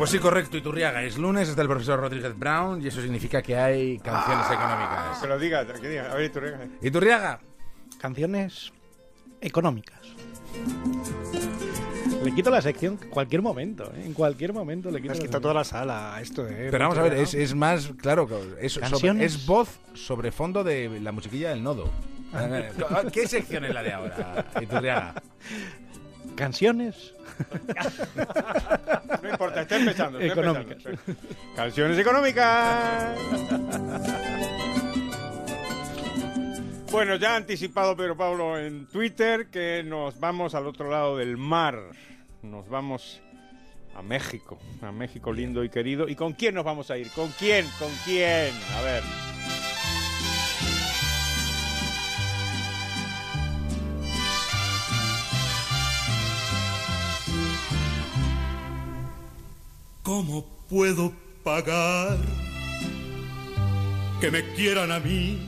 Pues sí, correcto, Iturriaga. Es lunes, es del profesor Rodríguez Brown y eso significa que hay canciones Que económicas. lo diga, que diga. A ver, venga. Iturriaga, Canciones económicas. Le quito la sección en cualquier momento, ¿eh? En cualquier momento le quito Has la quitado sección. toda la sala a esto, ¿eh? pero vamos a ver, es, es más, claro, es, sobre- es voz sobre fondo de la musiquilla del nodo. ¿Qué sección es la de ahora, Iturriaga? Canciones No importa, está empezando. está Económicas. empezando. Canciones económicas. Bueno, ya ha anticipado Pedro Pablo en Twitter que nos vamos al otro lado del mar. Nos vamos a México, a México lindo y querido. ¿Y con quién nos vamos a ir? ¿Con quién? ¿Con quién? A ver. ¿Cómo puedo pagar que me quieran a mí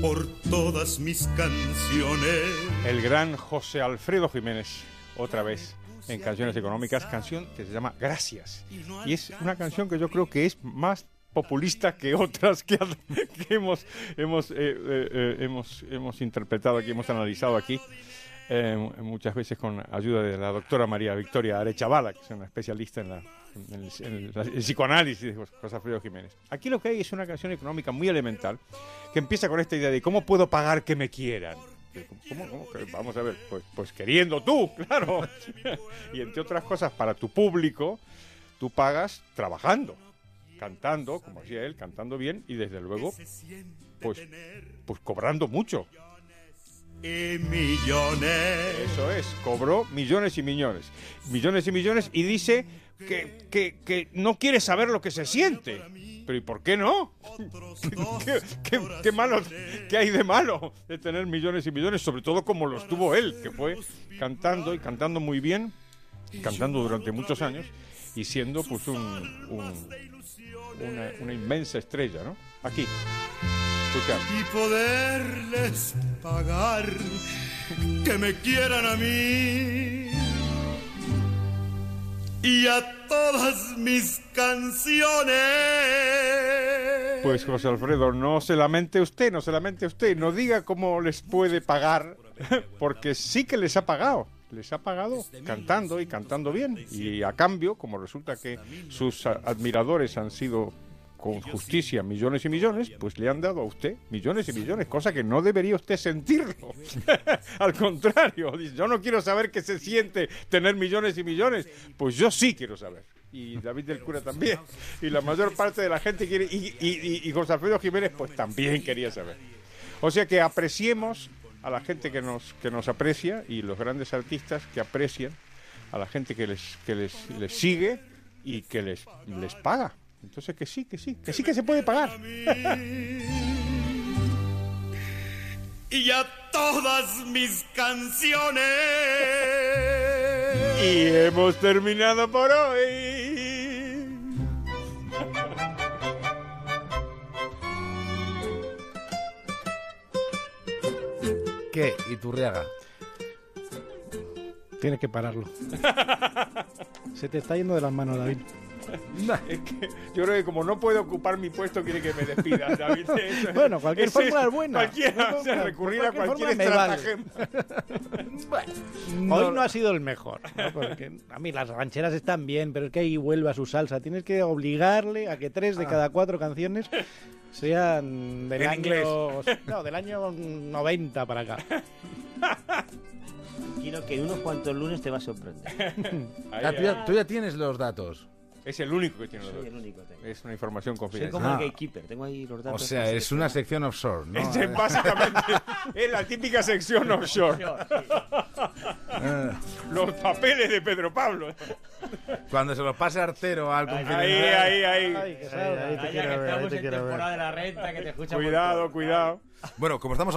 por todas mis canciones? El gran José Alfredo Jiménez, otra vez en Canciones Económicas, canción que se llama Gracias. Y es una canción que yo creo que es más populista que otras que, hemos, hemos, eh, eh, eh, hemos, hemos interpretado aquí, hemos analizado aquí. Eh, muchas veces con ayuda de la doctora María Victoria Arechavala, que es una especialista en, la, psicoanálisis de José Alfredo Jiménez. Aquí lo que hay es una canción económica muy elemental que empieza con esta idea de cómo puedo pagar que me quieran. ¿Cómo, cómo que- Vamos a ver, pues, pues queriendo tú, claro. y entre otras cosas, para tu público, tú pagas trabajando, cantando, como decía él, cantando bien y desde luego, pues, pues cobrando mucho. Y millones. Eso es, cobró millones y millones. Millones y millones y dice que, que, que no quiere saber lo que se siente. Pero ¿y por qué no? ¿Qué, qué, qué malo, qué hay de malo de tener millones y millones? Sobre todo como los tuvo él, que fue cantando y cantando muy bien, cantando durante muchos años y siendo pues un, un- una, una inmensa estrella, ¿no? Aquí, escuchar. y poderles pagar que me quieran a mí y a todas mis canciones. Pues José Alfredo, no se lamente usted, no se lamente usted, no diga cómo les puede pagar, porque sí que les ha pagado. Les ha pagado cantando y cantando bien. Y a cambio, como resulta que sus admiradores han sido con justicia millones y millones, pues le han dado a usted millones y millones, cosa que no debería usted sentirlo. Al contrario, yo no quiero saber qué se siente tener millones y millones, pues yo sí quiero saber. Y David del Cura también. Y la mayor parte de la gente quiere. Y, y, y- y José Alfredo Jiménez, pues también quería saber. O sea que apreciemos a la gente que nos, que nos aprecia y los grandes artistas que aprecian a la gente que les, que les, les sigue y que les, les paga. Entonces que sí, que sí, que sí que se puede pagar. y a todas mis canciones. Y hemos terminado por hoy. ¿Qué, Iturriaga? Tiene que pararlo. Se te está yendo de las manos, David. Es que yo creo que como no puedo ocupar mi puesto, quiere que me despida, David. Es- Bueno, cualquier fórmula es buena. Cualquiera, o sea, Por recurrir a cualquier cualquier fórmula me estratagema. Hoy no ha sido el mejor. ¿no? Porque a mí las rancheras están bien, pero es que ahí vuelve a su salsa. Tienes que obligarle a que tres de cada cuatro canciones sean del En año. inglés. No, del año 90 para acá. Quiero que en unos cuantos lunes te va a sorprender. Ahí, Ah, tú, ya, ahí. tú ya tienes los datos. Es el único que tiene los Soy el datos. único que tengo. Es una información Soy confidencial. como Ah. el gatekeeper, tengo ahí los O datos. sea, es una sección offshore, ¿no? Es básicamente es la típica sección offshore. Eh, Los papeles de Pedro Pablo. Cuando se los pase Artero al Ahí, confidencial. ahí, ahí. Ay, que salga. ahí te quiero ver, ahí te quiero ver. de la renta que te escucha Cuidado, cuidado. Bueno, como estamos